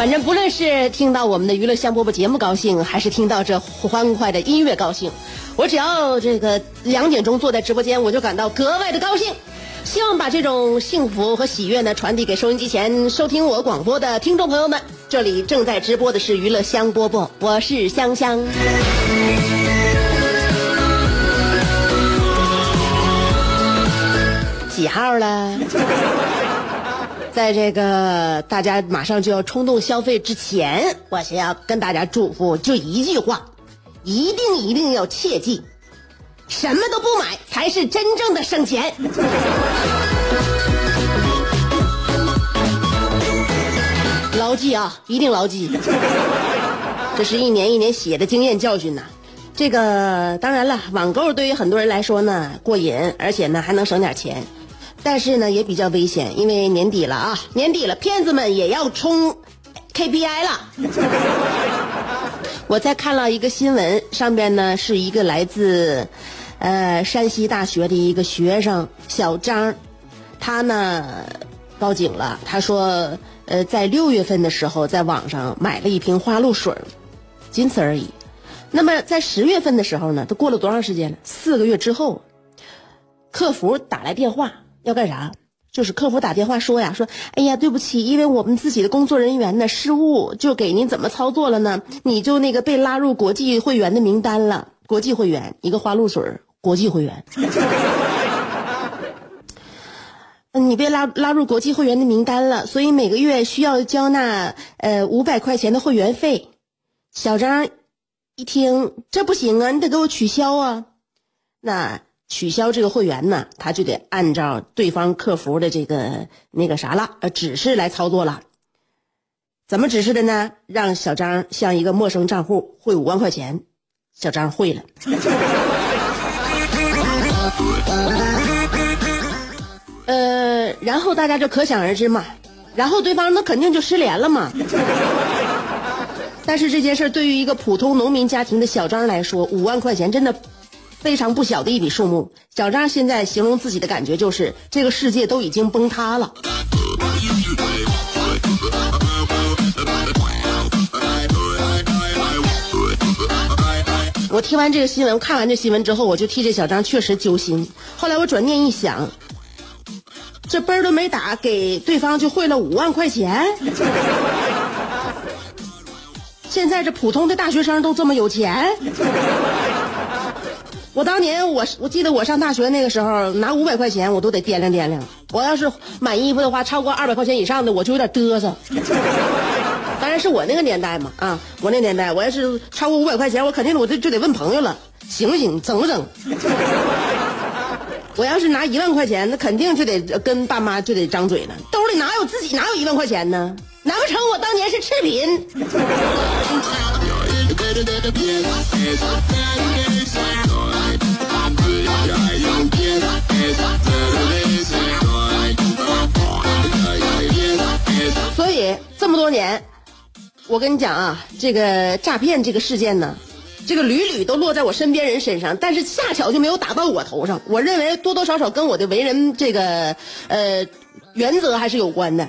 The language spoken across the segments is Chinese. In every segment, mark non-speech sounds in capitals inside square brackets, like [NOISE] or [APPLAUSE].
反正不论是听到我们的娱乐香饽饽节目高兴，还是听到这欢快的音乐高兴，我只要这个两点钟坐在直播间，我就感到格外的高兴。希望把这种幸福和喜悦呢传递给收音机前收听我广播的听众朋友们。这里正在直播的是娱乐香饽饽，我是香香。[LAUGHS] 几号了？在这个大家马上就要冲动消费之前，我先要跟大家嘱咐，就一句话，一定一定要切记，什么都不买才是真正的省钱。[LAUGHS] 牢记啊，一定牢记。这是一年一年血的经验教训呐。这个当然了，网购对于很多人来说呢过瘾，而且呢还能省点钱。但是呢，也比较危险，因为年底了啊，年底了，骗子们也要冲 KPI 了。[LAUGHS] 我在看了一个新闻，上边呢是一个来自呃山西大学的一个学生小张，他呢报警了，他说呃在六月份的时候在网上买了一瓶花露水，仅此而已。那么在十月份的时候呢，都过了多长时间了？四个月之后，客服打来电话。要干啥？就是客服打电话说呀，说，哎呀，对不起，因为我们自己的工作人员呢失误，就给您怎么操作了呢？你就那个被拉入国际会员的名单了。国际会员，一个花露水国际会员。[LAUGHS] 你被拉拉入国际会员的名单了，所以每个月需要交纳呃五百块钱的会员费。小张一听，这不行啊，你得给我取消啊。那。取消这个会员呢，他就得按照对方客服的这个那个啥了，呃，指示来操作了。怎么指示的呢？让小张向一个陌生账户汇五万块钱，小张汇了。[LAUGHS] 呃，然后大家就可想而知嘛，然后对方那肯定就失联了嘛。但是这件事对于一个普通农民家庭的小张来说，五万块钱真的。非常不小的一笔数目，小张现在形容自己的感觉就是这个世界都已经崩塌了。我听完这个新闻，看完这新闻之后，我就替这小张确实揪心。后来我转念一想，这奔都没打，给对方就汇了五万块钱。现在这普通的大学生都这么有钱？我当年我我记得我上大学那个时候拿五百块钱我都得掂量掂量，我要是买衣服的话超过二百块钱以上的我就有点嘚瑟。当然是我那个年代嘛啊，我那年代我要是超过五百块钱我肯定我就就得问朋友了，行不行？整不整？我要是拿一万块钱那肯定就得跟爸妈就得张嘴了，兜里哪有自己哪有一万块钱呢？难不成我当年是赤贫？[LAUGHS] 多年，我跟你讲啊，这个诈骗这个事件呢，这个屡屡都落在我身边人身上，但是恰巧就没有打到我头上。我认为多多少少跟我的为人这个呃原则还是有关的。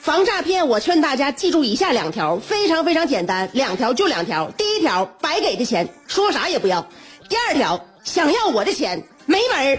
防诈骗，我劝大家记住以下两条，非常非常简单，两条就两条。第一条，白给的钱说啥也不要；第二条，想要我的钱没门儿。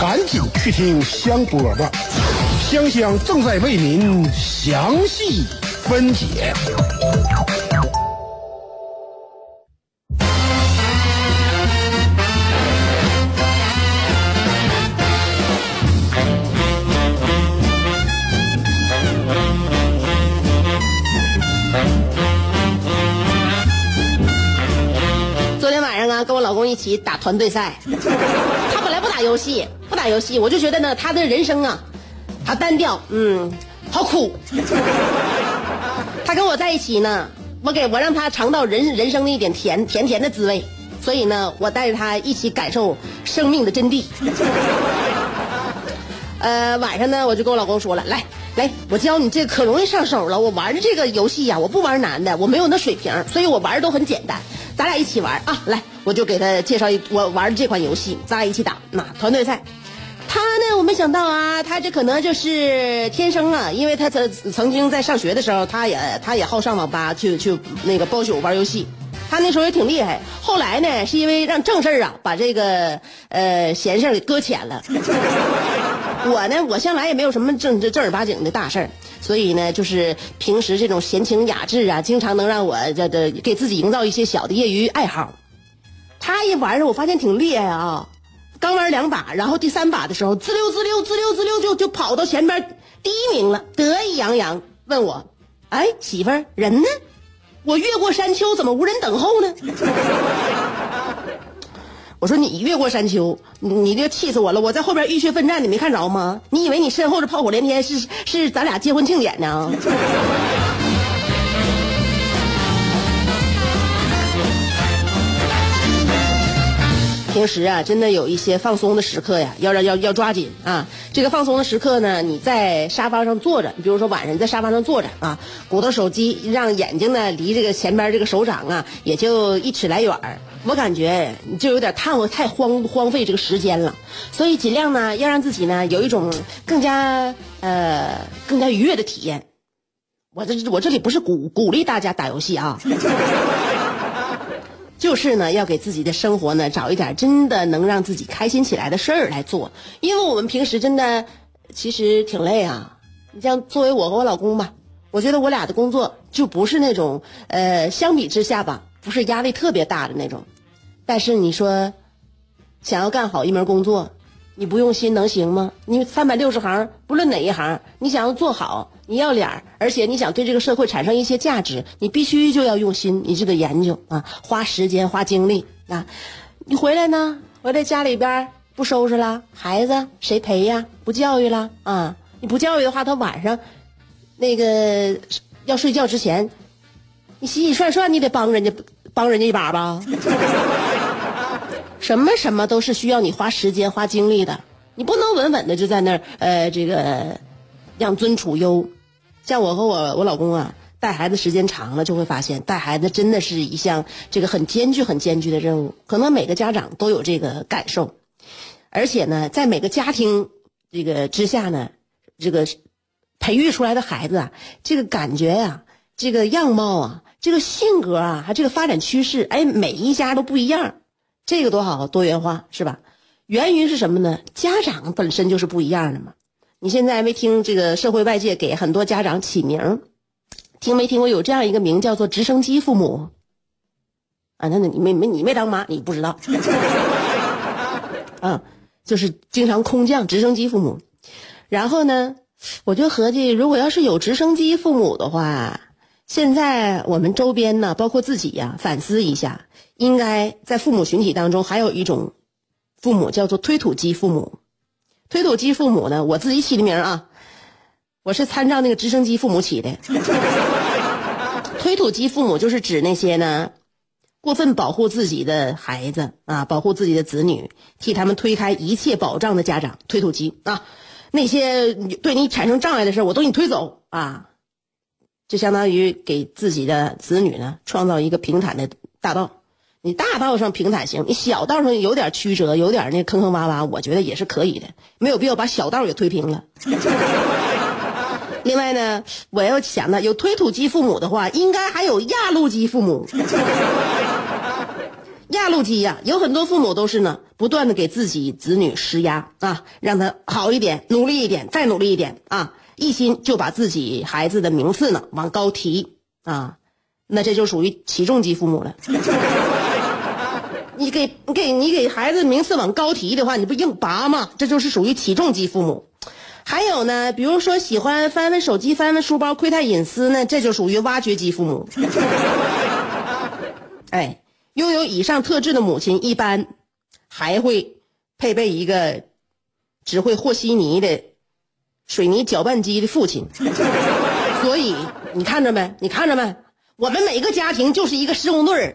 赶紧去听香饽饽，香香正在为您详细分解。昨天晚上啊，跟我老公一起打团队赛。他本来不打游戏，打游戏，我就觉得呢，他的人生啊，好单调，嗯，好苦。[LAUGHS] 他跟我在一起呢，我给我让他尝到人人生的一点甜甜甜的滋味，所以呢，我带着他一起感受生命的真谛。[LAUGHS] 呃，晚上呢，我就跟我老公说了，来来，我教你这可容易上手了。我玩的这个游戏呀、我不玩难的，我没有那水平，所以我玩的都很简单。咱俩一起玩啊！来，我就给他介绍一我玩的这款游戏，咱俩一起打那团队赛。没想到啊，他这可能就是天生啊，因为他曾曾经在上学的时候，他也他也好上网吧去去那个包宿玩游戏。他那时候也挺厉害，后来呢，是因为让正事儿啊，把这个呃闲事儿给搁浅了。[LAUGHS] 我呢，我向来也没有什么正正正儿八经的大事儿，所以呢，就是平时这种闲情雅致啊，经常能让我这这给自己营造一些小的业余爱好。他一玩儿，我发现挺厉害啊！刚玩两把，然后第三把的时候，滋溜滋溜滋溜滋溜就就跑到前边第一名了，得意洋洋问我：“哎，媳妇儿，人呢？我越过山丘，怎么无人等候呢？” [LAUGHS] 我说你越过山丘，你你这气死我了！我在后边浴血奋战，你没看着吗？你以为你身后这炮火连天是是咱俩结婚庆典呢？平时啊，真的有一些放松的时刻呀，要让要要抓紧啊！这个放松的时刻呢，你在沙发上坐着，你比如说晚上你在沙发上坐着啊，鼓捣手机，让眼睛呢离这个前边这个手掌啊，也就一尺来远儿我感觉你就有点太过太荒荒废这个时间了，所以尽量呢要让自己呢有一种更加呃更加愉悦的体验。我这我这里不是鼓鼓励大家打游戏啊。就是呢，要给自己的生活呢找一点真的能让自己开心起来的事儿来做，因为我们平时真的其实挺累啊。你像作为我和我老公吧，我觉得我俩的工作就不是那种呃，相比之下吧，不是压力特别大的那种。但是你说想要干好一门工作，你不用心能行吗？你三百六十行，不论哪一行，你想要做好，你要脸儿，而且你想对这个社会产生一些价值，你必须就要用心，你这个研究啊，花时间花精力啊。你回来呢，回来家里边不收拾了，孩子谁陪呀？不教育了啊？你不教育的话，他晚上那个要睡觉之前，你洗洗涮涮，你得帮人家帮人家一把吧？什么什么都是需要你花时间花精力的，你不能稳稳的就在那儿呃这个养尊处优。像我和我我老公啊，带孩子时间长了，就会发现带孩子真的是一项这个很艰巨很艰巨的任务。可能每个家长都有这个感受，而且呢，在每个家庭这个之下呢，这个培育出来的孩子啊，这个感觉呀、这个样貌啊，这个性格啊，还这个发展趋势，哎，每一家都不一样。这个多好，多元化是吧？源于是什么呢？家长本身就是不一样的嘛。你现在没听这个社会外界给很多家长起名，听没听过有这样一个名叫做直升机父母？啊，那那你没没你没当妈，你不知道。[LAUGHS] 啊，就是经常空降直升机父母。然后呢，我就合计，如果要是有直升机父母的话，现在我们周边呢，包括自己呀、反思一下，应该在父母群体当中还有一种父母叫做推土机父母。推土机父母呢，我自己起的名啊，我是参照那个直升机父母起的。[LAUGHS] 推土机父母就是指那些呢，过分保护自己的孩子啊，保护自己的子女，替他们推开一切保障的家长，推土机啊，那些对你产生障碍的事我都给你推走啊，就相当于给自己的子女呢创造一个平坦的大道。你大道上平坦行，你小道上有点曲折，有点那坑坑洼洼，我觉得也是可以的，没有必要把小道也推平了。[LAUGHS] 另外呢，我要想呢，有推土机父母的话，应该还有压路机父母。压路机呀，有很多父母都是呢，不断的给自己子女施压啊，让他好一点，努力一点，再努力一点啊，一心就把自己孩子的名次呢往高提啊，那这就属于起重机父母了。[LAUGHS] 你给你给你给孩子名次往高提的话，你不硬拔吗？这就是属于起重机父母。还有呢，比如说喜欢翻翻手机、翻翻书包、窥探隐私呢，这就属于挖掘机父母。[LAUGHS] 哎，拥有以上特质的母亲，一般还会配备一个只会和稀泥的水泥搅拌机的父亲。[LAUGHS] 所以你看着没？你看着没？我们每个家庭就是一个施工队儿。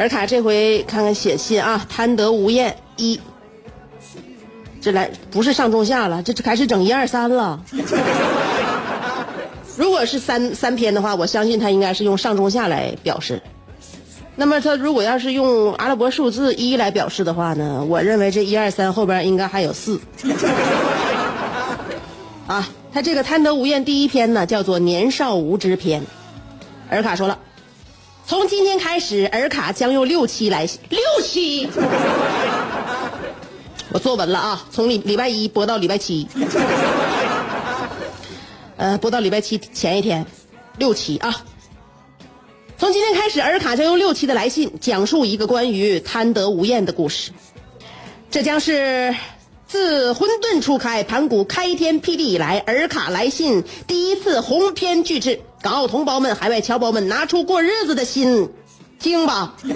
尔卡这回看看写信啊，贪得无厌一，这来不是上中下了，这就开始整一二三了。如果是三三篇的话，我相信他应该是用上中下来表示。那么他如果要是用阿拉伯数字一来表示的话呢，我认为这一二三后边应该还有四。啊，他这个贪得无厌第一篇呢，叫做年少无知篇。尔卡说了。从今天开始，尔卡将用六期来六期，我坐稳了啊！从礼礼拜一播到礼拜七，呃，播到礼拜七前一天，六期啊！从今天开始，尔卡将用六期的来信讲述一个关于贪得无厌的故事，这将是自混沌初开、盘古开天辟地以来，尔卡来信第一次鸿篇巨制。港澳同胞们、海外侨胞们，拿出过日子的心，听吧。[LAUGHS]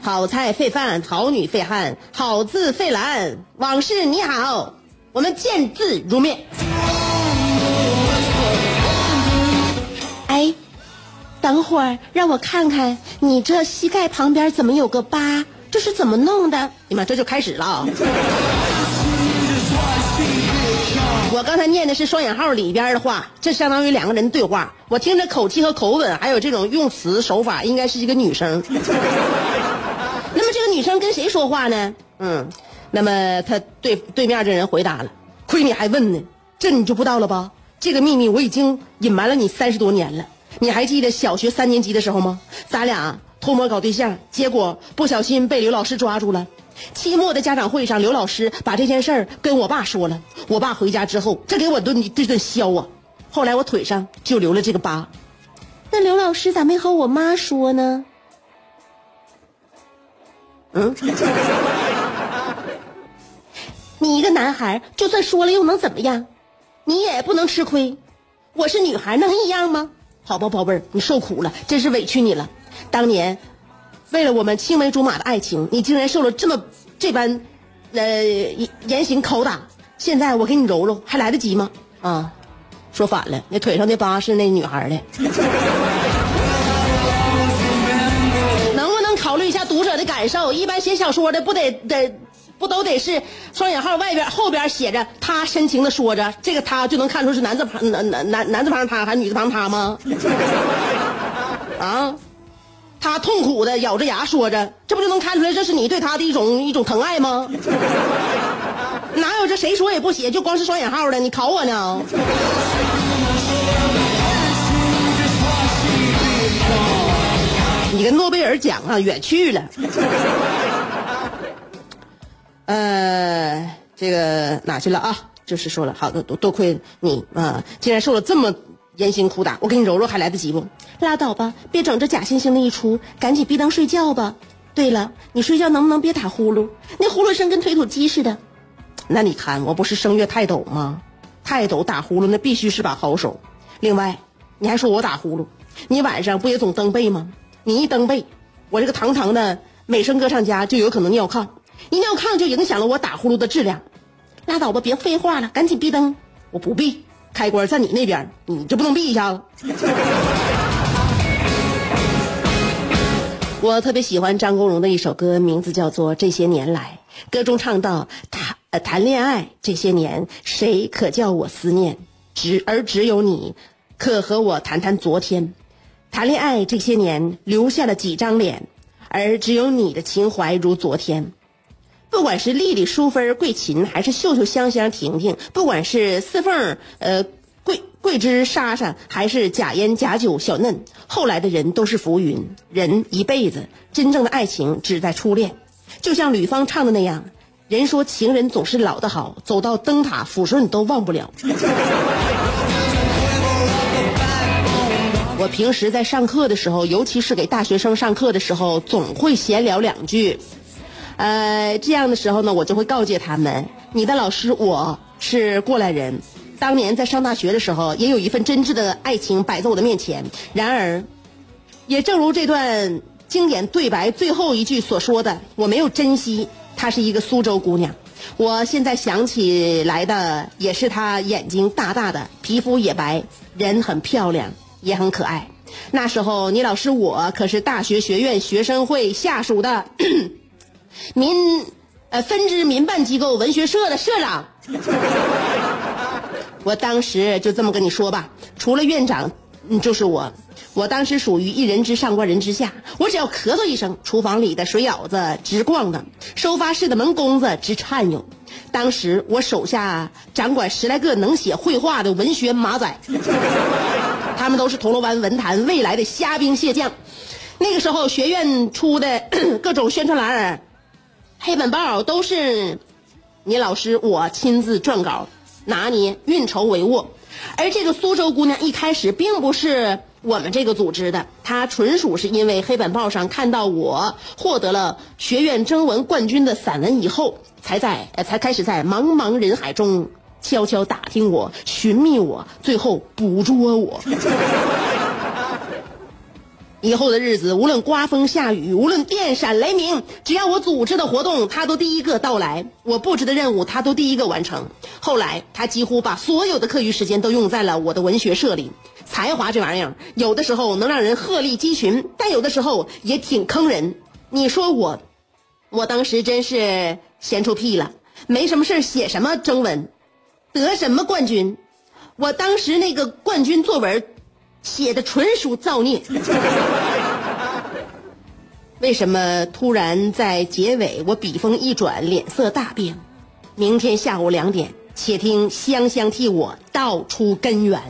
好菜费饭，好女费汉，好字费兰。往事你好，我们见字如面。哎，等会儿让我看看，你这膝盖旁边怎么有个疤？这是怎么弄的？你妈，这就开始了。我刚才念的是双引号里边的话，这相当于两个人对话。我听着口气和口吻，还有这种用词手法，应该是一个女生。[LAUGHS] 那么这个女生跟谁说话呢？嗯，那么他对对面这人回答了：“亏你还问呢，这你就不知道了吧？这个秘密我已经隐瞒了你三十多年了。你还记得小学三年级的时候吗？咱俩偷摸搞对象，结果不小心被刘老师抓住了。”期末的家长会上，刘老师把这件事儿跟我爸说了。我爸回家之后，这给我顿这顿削啊！后来我腿上就留了这个疤。那刘老师咋没和我妈说呢？嗯？你一个男孩，就算说了又能怎么样？你也不能吃亏。我是女孩，能一样吗？好吧，宝贝儿，你受苦了，真是委屈你了。当年。为了我们青梅竹马的爱情，你竟然受了这么这般，呃严刑拷打。现在我给你揉揉，还来得及吗？啊，说反了，那腿上的疤是那女孩的。[LAUGHS] 能不能考虑一下读者的感受？一般写小说的不得得不都得是双引号外边后边写着他深情的说着，这个他就能看出是男字旁男男男男字旁他还是女字旁他吗？[LAUGHS] 啊？他痛苦的咬着牙说着：“这不就能看出来这是你对他的一种一种疼爱吗？” [LAUGHS] 哪有这谁说也不写，就光是双引号的？你考我呢？你跟诺贝尔奖啊，远去了。[LAUGHS] 呃，这个哪去了啊？就是说了，好的，多多亏你啊，竟然受了这么严刑苦打，我给你揉揉还来得及不？拉倒吧，别整这假惺惺的一出，赶紧闭灯睡觉吧。对了，你睡觉能不能别打呼噜？那呼噜声跟推土机似的。那你看，我不是声乐泰斗吗？泰斗打呼噜那必须是把好手。另外，你还说我打呼噜，你晚上不也总蹬被吗？你一蹬被，我这个堂堂的美声歌唱家就有可能尿炕，一尿炕就影响了我打呼噜的质量。拉倒吧，别废话了，赶紧闭灯。我不闭，开关在你那边，你就不能闭一下子？[LAUGHS] 我特别喜欢张国荣的一首歌，名字叫做《这些年来》。歌中唱到谈呃谈恋爱这些年，谁可叫我思念？只而只有你，可和我谈谈昨天。谈恋爱这些年，留下了几张脸，而只有你的情怀如昨天。不管是丽丽、淑芬、桂琴，还是秀秀、香香、婷婷，不管是四凤、呃桂桂枝、莎莎，还是贾烟、贾九、小嫩，后来的人都是浮云。人一辈子，真正的爱情只在初恋。就像吕方唱的那样，人说情人总是老的好，走到灯塔抚顺都忘不了。[LAUGHS] 我平时在上课的时候，尤其是给大学生上课的时候，总会闲聊两句。呃，这样的时候呢，我就会告诫他们：你的老师我是过来人，当年在上大学的时候，也有一份真挚的爱情摆在我的面前。然而，也正如这段经典对白最后一句所说的，我没有珍惜她是一个苏州姑娘。我现在想起来的也是她眼睛大大的，皮肤也白，人很漂亮，也很可爱。那时候，你老师我可是大学学院学生会下属的。民，呃，分支民办机构文学社的社长，我当时就这么跟你说吧，除了院长，嗯，就是我，我当时属于一人之上，万人之下，我只要咳嗽一声，厨房里的水舀子直晃荡，收发室的门弓子直颤悠。当时我手下掌管十来个能写绘画的文学马仔，他们都是铜锣湾文坛未来的虾兵蟹将。那个时候学院出的 [COUGHS] 各种宣传栏黑板报都是你老师我亲自撰稿，拿捏运筹帷幄。而这个苏州姑娘一开始并不是我们这个组织的，她纯属是因为黑板报上看到我获得了学院征文冠军的散文以后，才在才开始在茫茫人海中悄悄打听我、寻觅我，最后捕捉我。以后的日子，无论刮风下雨，无论电闪雷鸣，只要我组织的活动，他都第一个到来；我布置的任务，他都第一个完成。后来，他几乎把所有的课余时间都用在了我的文学社里。才华这玩意儿，有的时候能让人鹤立鸡群，但有的时候也挺坑人。你说我，我当时真是闲出屁了，没什么事写什么征文，得什么冠军？我当时那个冠军作文。写的纯属造孽。为什么突然在结尾我笔锋一转，脸色大变？明天下午两点，且听香香替我道出根源。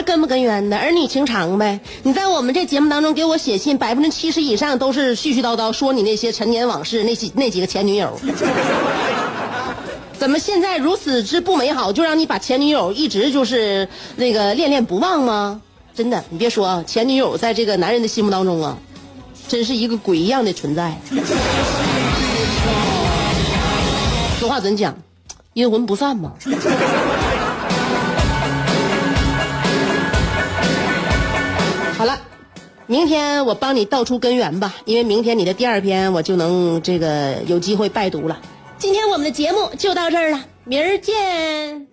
有啥根不根源的？儿女情长呗。你在我们这节目当中给我写信，百分之七十以上都是絮絮叨叨说你那些陈年往事，那几那几个前女友。[LAUGHS] 怎么现在如此之不美好，就让你把前女友一直就是那个恋恋不忘吗？真的，你别说啊，前女友在这个男人的心目当中啊，真是一个鬼一样的存在。[LAUGHS] 说话怎讲？阴魂不散嘛。明天我帮你道出根源吧，因为明天你的第二篇我就能这个有机会拜读了。今天我们的节目就到这儿了，明儿见。